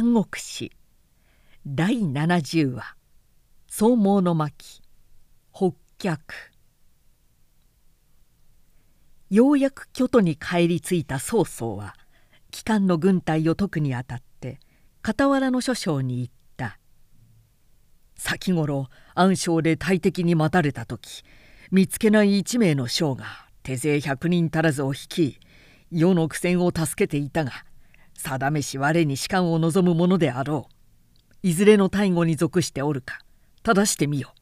三国史第70話「総毛の巻。北脚」ようやく京都に帰り着いた曹操は帰還の軍隊を解くにあたって傍らの諸将に言った「先頃暗礁で大敵に待たれた時見つけない一名の将が手勢百人足らずを率い世の苦戦を助けていたが定めし我に士官を望むものであろう。いずれの大護に属しておるか正してみよ」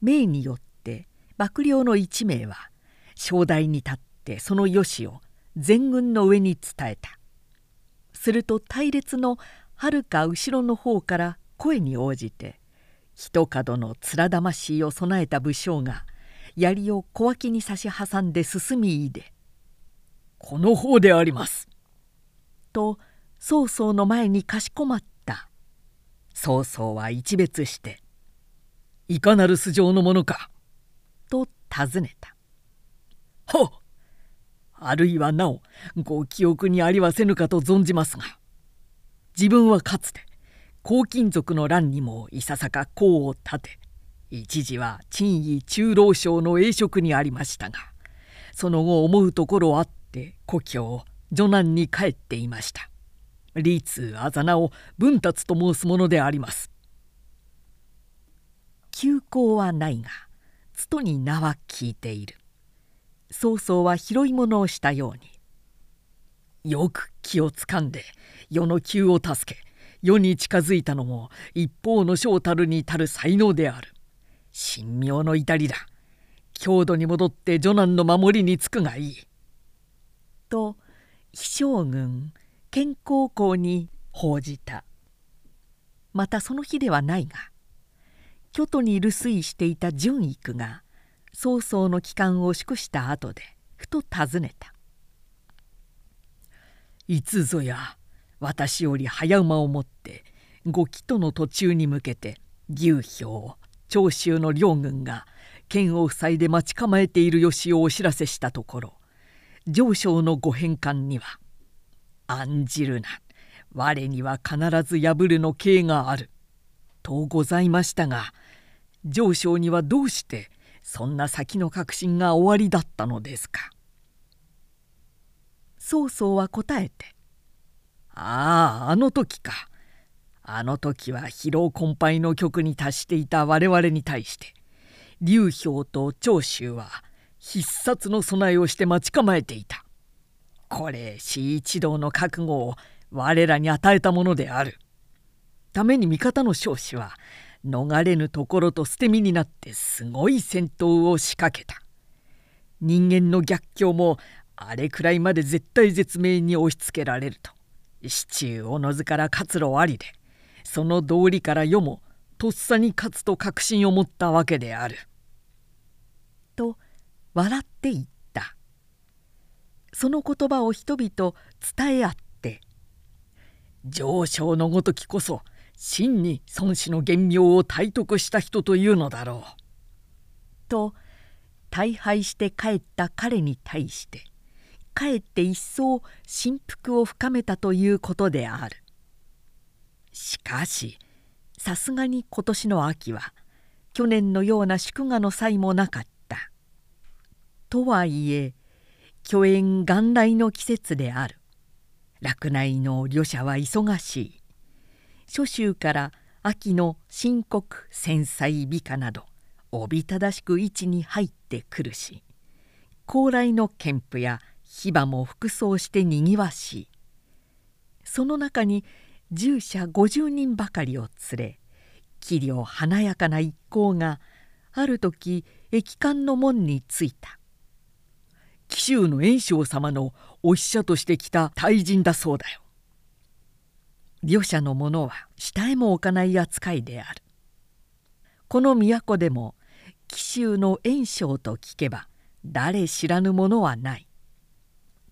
命によって幕僚の一名は正代に立ってその良しを全軍の上に伝えた。すると隊列のはるか後ろの方から声に応じて一角の面魂を備えた武将が槍を小脇に差し挟んで進みいで「この方であります」と曹操の前にかしこまった曹操は一別して「いかなる素性のものか?」と尋ねた「はっあるいはなおご記憶にありはせぬかと存じますが自分はかつて黄金族の乱にもいささか功を立て一時は陳位中老省の栄職にありましたがその後思うところあって故郷女難に帰っていました。利通あざなを文達と申すものであります。休校はないがつとに名は聞いている。曹操は拾い物をしたように。よく気をつかんで世の急を助け。世に近づいたのも一方の将たるに足る才能である。神妙の至りだ。郷土に戻って女難の守りにつくがいい。と飛将軍健康校に報じた。またその日ではないが京都に留守居していた純育が曹操の帰還を祝した後でふと尋ねた「いつぞや私より早馬を持って御帰途の途中に向けて牛兵長州の両軍が剣を塞いで待ち構えている吉をお知らせしたところ上昇のご返還には「案じるな。我には必ず破るの刑がある」とございましたが上昇にはどうしてそんな先の確信がおありだったのですか？曹操は答えて「あああの時か。あの時は疲労困憊の局に達していた我々に対して劉氷と長州は必殺の備えをして待ち構えていた。これ死一同の覚悟を我らに与えたものである。ために味方の少子は逃れぬところと捨て身になってすごい戦闘を仕掛けた。人間の逆境もあれくらいまで絶対絶命に押しつけられると市中おのずから活路ありでその道理から世もとっさに勝つと確信を持ったわけである。笑って言ったその言葉を人々伝え合って「上昇のごときこそ真に孫子の厳明を体得した人というのだろう」と大敗して帰った彼に対してかえって一層振幅を深めたということである。しかしさすがに今年の秋は去年のような祝賀の際もなかった。とはいえ巨縁元来の季節である。洛内の旅者は忙しい。初秋から秋の深刻繊細美化などおびただしく位置に入ってくるし高麗の憲布や火馬も服装してにぎわしいその中に従者50人ばかりを連れ器量華やかな一行がある時駅館の門に着いた。紀州の炎章様のお使者として来た大人だそうだよ。両者の者は下へも置かない扱いである。この都でも紀州の炎章と聞けば誰知らぬものはない。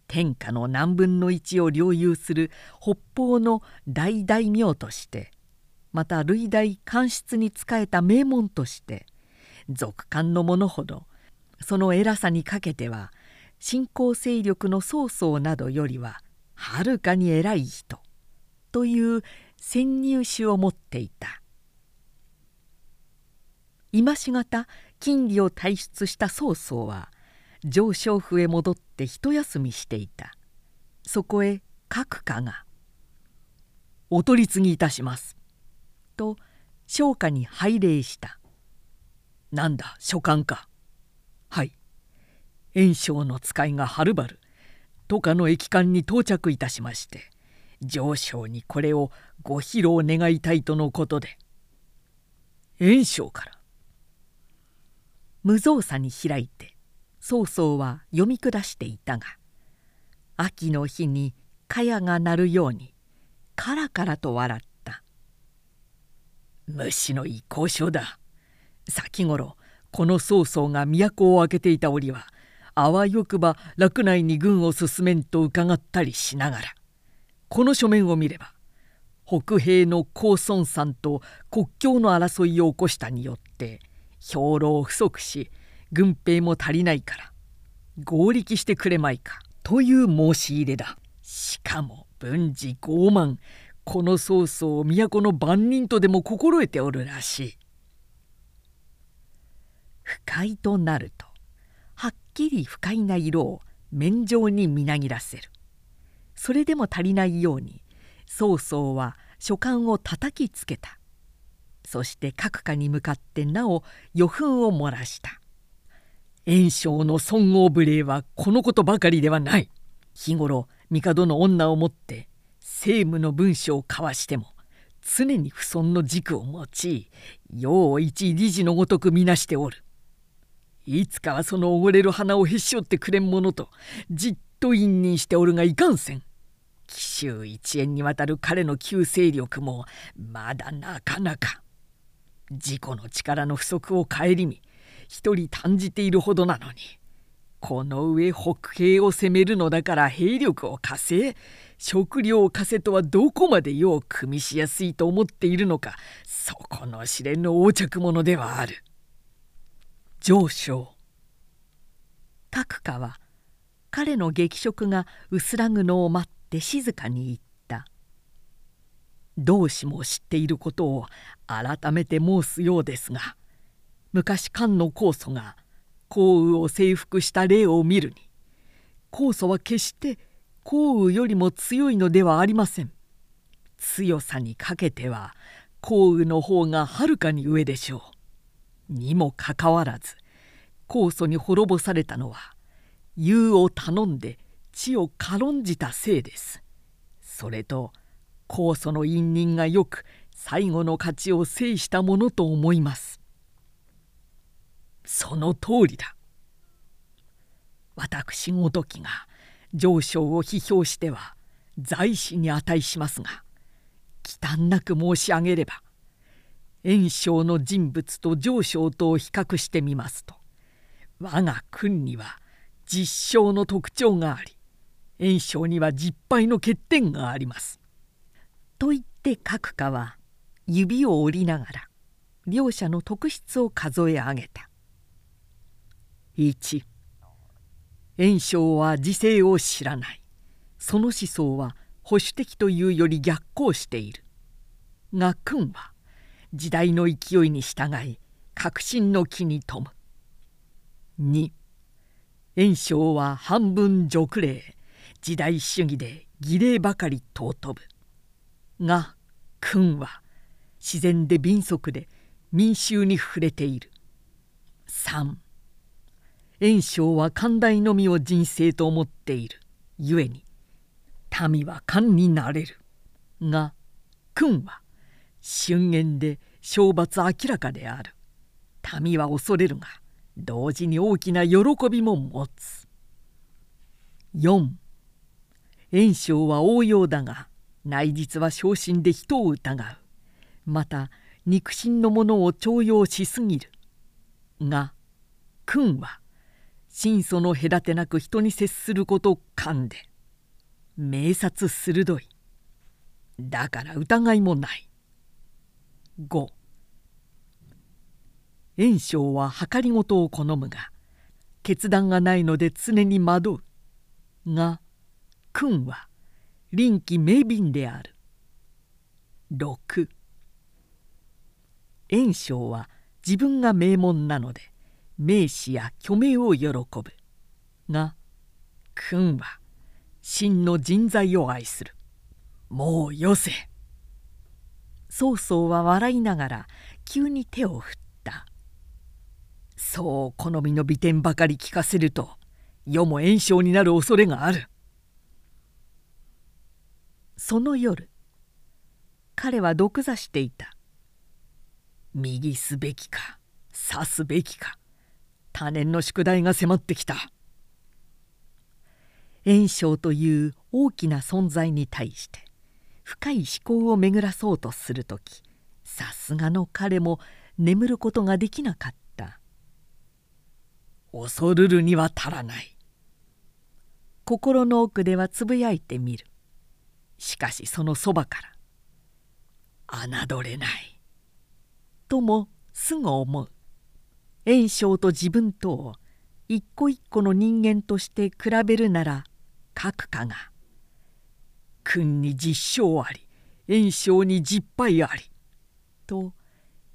天下の何分の一を領有する北方の大大名としてまた類大官室に仕えた名門として俗官の者ほどその偉さにかけては新興勢力の曹操などよりははるかに偉い人という潜入詩を持っていた。今しがた金利を退出した曹操は上昇府へ戻って一休みしていた。そこへ閣下が「お取り次ぎいたします」と商家に拝礼した「なんだ書簡か」「袁紹の使いがはるばる。都下の駅間に到着いたしまして上昇にこれをご披露願いたいとのことで袁紹から無造作に開いて曹操は読み下していたが秋の日に茅が鳴るようにカラカラと笑った。虫のいい交渉だ。先頃この曹操が都を開けていた折はあわよくば洛内に軍を進めんと伺ったりしながら。この書面を見れば北平の高孫さんと国境の争いを起こしたによって兵糧不足し軍兵も足りないから合力してくれまいかという申し入れだ。しかも文治傲慢この曹操を都の番人とでも心得ておるらしい。不快となるときり不快な色を面上にみなぎらせる。それでも足りないように曹操は書簡を叩きつけた。そして閣下に向かってなお余憤を漏らした。袁紹の尊王無礼はこのことばかりではない。日頃帝の女をもって政務の文書を交わしても常に不尊の軸を用い陽一理事のごとくみなしておる。いつかはそのおごれる花をへし折ってくれんものとじっと隠忍しておるがいかんせん紀州一円にわたる彼の旧勢力もまだなかなか自己の力の不足を顧み一人短じているほどなのにこの上北平を攻めるのだから兵力を貸せ食料を貸せとはどこまでよう組みしやすいと思っているのかそこの試練の横着者ではある。上昇。閣下は彼の激食が薄らぐのを待って静かに言った。同志も知っていることを改めて申すようですが昔漢の酵素が項羽を征服した例を見るに酵素は決して項羽よりも強いのではありません。強さにかけては項羽の方がはるかに上でしょう。にもかかわらず酵素に滅ぼされたのは湯を頼んで地を軽んじたせいです。それと酵素の因人がよく最後の勝ちを制したものと思います。その通りだ。私ごときが上昇を批評しては在死に値しますが忌憚なく申し上げれば炎章の人物と上昇とを比較してみますと我が君には実証の特徴があり炎章には実敗の欠点があります。と言って閣下は指を折りながら両者の特質を数え上げた。1炎章は時勢を知らないその思想は保守的というより逆行しているが君は時代の勢いに従い革新の木に富む。2炎章は半分俗礼時代主義で儀礼ばかり尊ぶ。が君は自然で敏速で民衆に触れている。3炎章は寛大のみを人生と思っている。ゆえに民は官になれる。が君は春言で懲罰明らかである。民は恐れるが同時に大きな喜びも持つ。4炎症は応用だが内実は昇進で人を疑う。また肉親のものを重用しすぎる。が君は心祖の隔てなく人に接すること噛んで明察鋭い。だから疑いもない。5炎章は計りごとを好むが決断がないので常に惑うが君は臨機明敏である。6袁紹は自分が名門なので名士や虚名を喜ぶ。が君は真の人材を愛する。もうよせ。曹操は笑いながら急に手を振った。そう好みの美点ばかり聞かせると世も炎症になる恐れがある。その夜彼は毒座していた。右すべきか刺すべきか他年の宿題が迫ってきた。炎症という大きな存在に対して深い思考を巡らそうとする時さすがの彼も眠ることができなかった。恐るるには足らない。心の奥ではつぶやいてみる。しかしそのそばから侮れない。ともすぐ思う。炎症と自分とを一個一個の人間として比べるなら各家が「君に実証あり炎症に実敗あり」と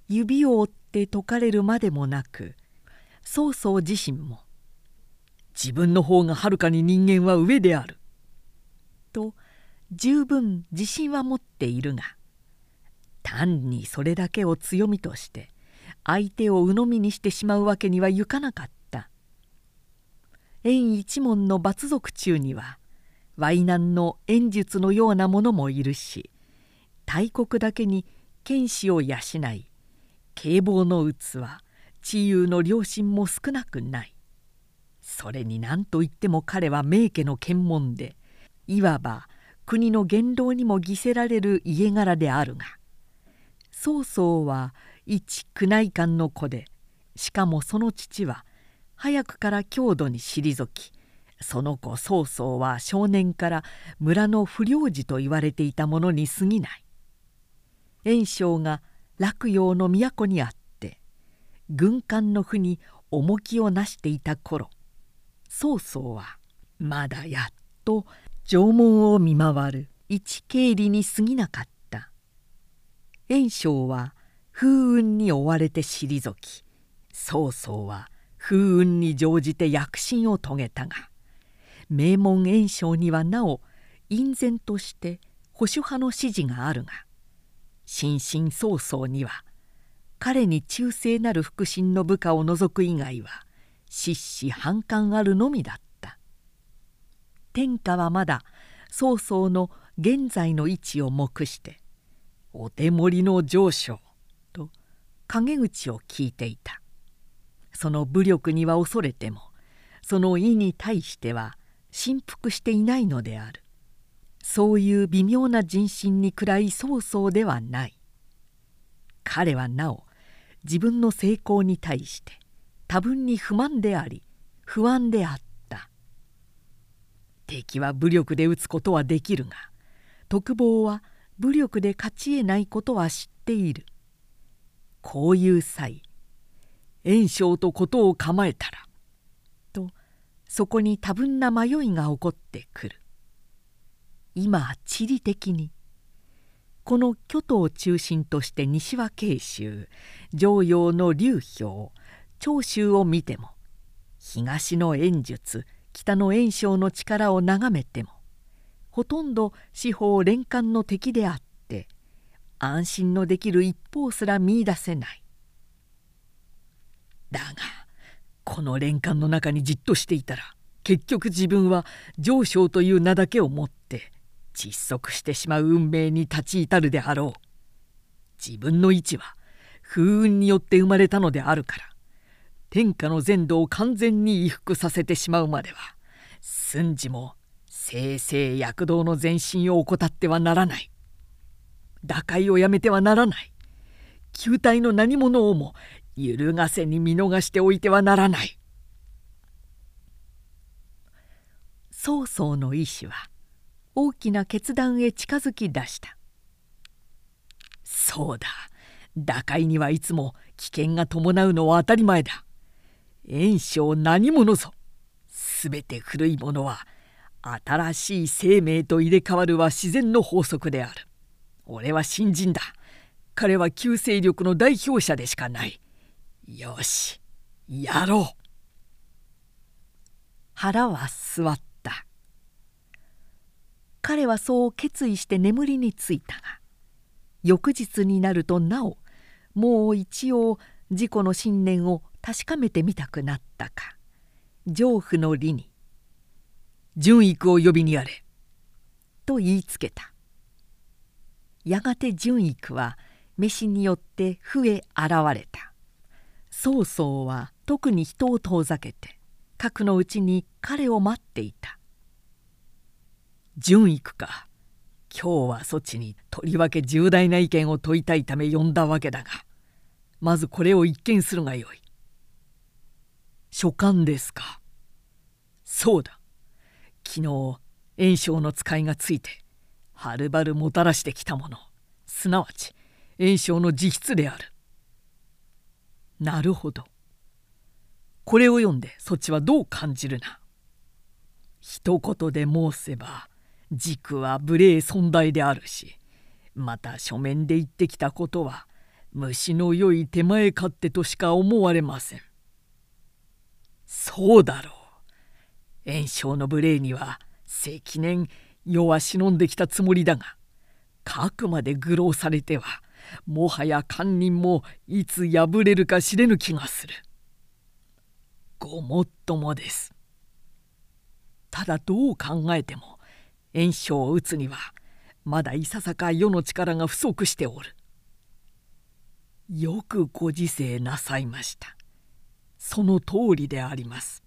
指を折って説かれるまでもなく曹操自身も「自分の方がはるかに人間は上である」と十分自信は持っているが単にそれだけを強みとして相手を鵜呑みにしてしまうわけにはいかなかった。縁一門の罰族中には淮南の演術のようなものもいるし大国だけに剣士を養い警棒の器治癒の良心も少なくない。それに何といっても彼は名家の検問でいわば国の言動にも犠せられる家柄であるが曹操は一宮内官の子でしかもその父は早くから郷土に退きその子曹操は少年から村の不良児と言われていたものに過ぎない。袁紹が洛陽の都にあって軍艦の負に重きをなしていた頃曹操はまだやっと縄文を見回る一経理に過ぎなかった。袁紹は風雲に追われて退き曹操は風雲に乗じて躍進を遂げたが名門袁紹にはなお隠然として保守派の支持があるが心神曹操には彼に忠誠なる腹心の部下を除く以外は失死反感あるのみだった。天下はまだ曹操の現在の位置を目してお手盛りの上昇と陰口を聞いていた。その武力には恐れてもその意に対しては振幅していないのである。そういう微妙な人心に暗い曹操ではない。彼はなお自分の成功に対して多分に不満であり不安であった。敵は武力で撃つことはできるが特防は武力で勝ち得ないことは知っている。こういう際炎症と事を構えたらそこに多分な迷いが起こってくる。今地理的にこの巨都を中心として西は慶州上陽の流氷長州を見ても東の炎術北の炎症の力を眺めてもほとんど四方連環の敵であって安心のできる一方すら見いだせない。だがこの連環の中にじっとしていたら結局自分は上昇という名だけを持って窒息してしまう運命に立ち至るであろう。自分の位置は風雲によって生まれたのであるから。天下の全土を完全に衣服させてしまうまでは寸事も正々躍動の前進を怠ってはならない。打開をやめてはならない。球体の何者をも揺るがせに見逃しておいてはならない。曹操の意志は大きな決断へ近づき出した。そうだ。打開にはいつも危険が伴うのは当たり前だ。炎症何者ぞ。全て古いものは新しい生命と入れ替わるは自然の法則である。俺は新人だ。彼は旧勢力の代表者でしかない。よしやろう。腹は座った。彼はそう決意して眠りについたが翌日になるとなおもう一応自己の信念を確かめてみたくなったか。上夫の理に「純育を呼びにやれ」と言いつけた。やがて純育は飯によって増え現れた。曹操は特に人を遠ざけて核のうちに彼を待っていた「純育か今日はそちにとりわけ重大な意見を問いたいため呼んだわけだがまずこれを一見するがよい。書簡ですか。そうだ。昨日炎症の使いがついてはるばるもたらしてきたものすなわち炎症の自筆である。なるほど。これを読んでそっちはどう感じるな。一言で申せば軸は無礼尊大であるしまた書面で言ってきたことは虫の良い手前勝手としか思われません。そうだろう。炎症の無礼には積年世は忍んできたつもりだが核まで愚弄されてはもはや堪忍もいつ破れるか知れぬ気がする。ごもっともです。ただどう考えても炎症を打つにはまだいささか世の力が不足しておる。よくご自制なさいました。その通りであります。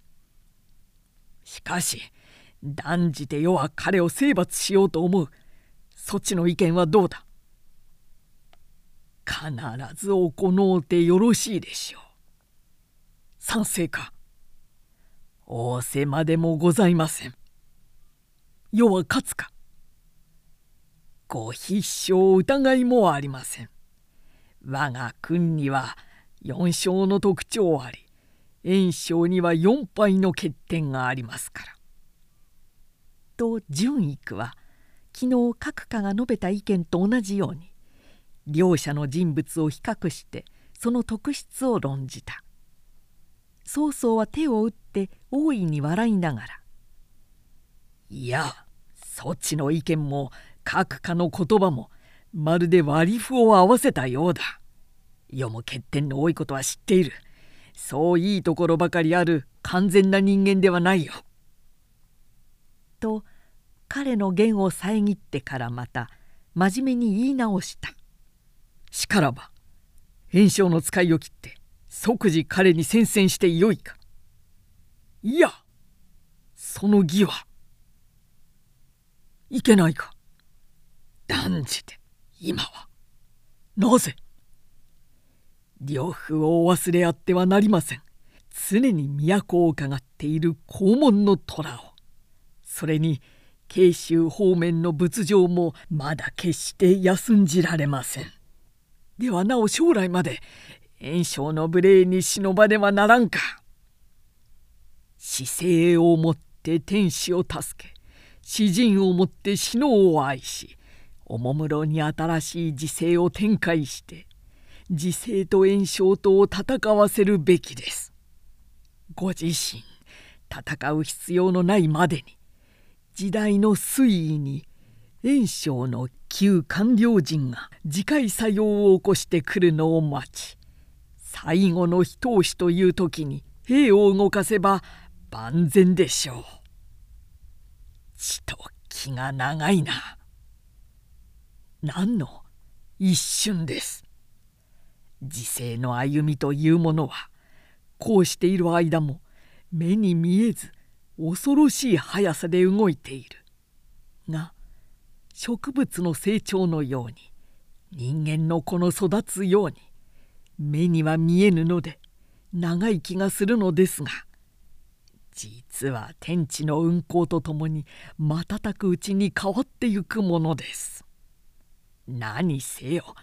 しかし断じて世は彼を征伐しようと思う。そっちの意見はどうだ？必ず行うてよろしいでしょう。賛成か仰せまでもございません。世は勝つかご必勝疑いもありません。我が君には4勝の特徴あり炎症には4敗の欠点がありますから。と純育は昨日各家が述べた意見と同じように両者の人物を比較してその特質を論じた。曹操は手を打って大いに笑いながら「いやそっちの意見も各家の言葉もまるで割り符を合わせたようだ。世も欠点の多いことは知っている。そういいところばかりある完全な人間ではないよ。と彼の言を遮ってからまた真面目に言い直した。しからば炎症の使いを切って即時彼に宣戦してよいか。いやその義はいけないか。断じて今はなぜ呂布をお忘れあってはなりません常に都を伺っている黄門の虎をそれに慶州方面の仏像もまだ決して休んじられませんではなお将来まで炎症の無礼に忍ばねばならんか姿勢をもって天使を助け詩人をもって死のを愛しおもむろに新しい時勢を展開して時勢と炎症とを戦わせるべきです。ご自身戦う必要のないまでに時代の推移に炎症の旧官僚陣が次回作用を起こしてくるのを待ち最後の一押しという時に兵を動かせば万全でしょう。ちと気が長いな。何の一瞬です。時世の歩みというものはこうしている間も目に見えず恐ろしい速さで動いている。が植物の成長のように人間の子の育つように目には見えぬので長い気がするのですが実は天地の運行とともに瞬くうちに変わってゆくものです。何せよ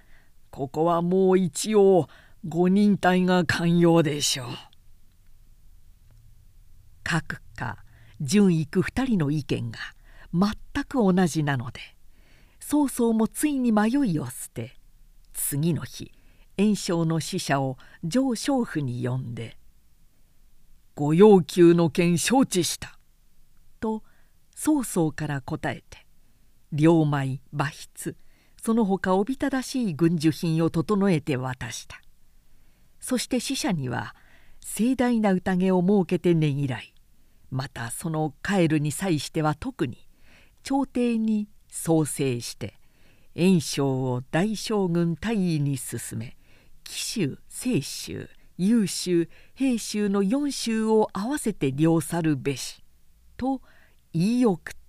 ここはもう一応五人隊が寛容でしょう。各家順行く2人の意見が全く同じなので曹操もついに迷いを捨て次の日袁紹の使者を上将府に呼んで「ご要求の件承知した」と曹操から答えて両米馬筆その他おびただしい軍需品を整えて渡した。そして使者には盛大な宴を設けてねぎらいまたその帰るに際しては特に朝廷に創生して袁紹を大将軍大尉に進め紀州清州優州平州の四州を合わせて領去るべしと言い送った。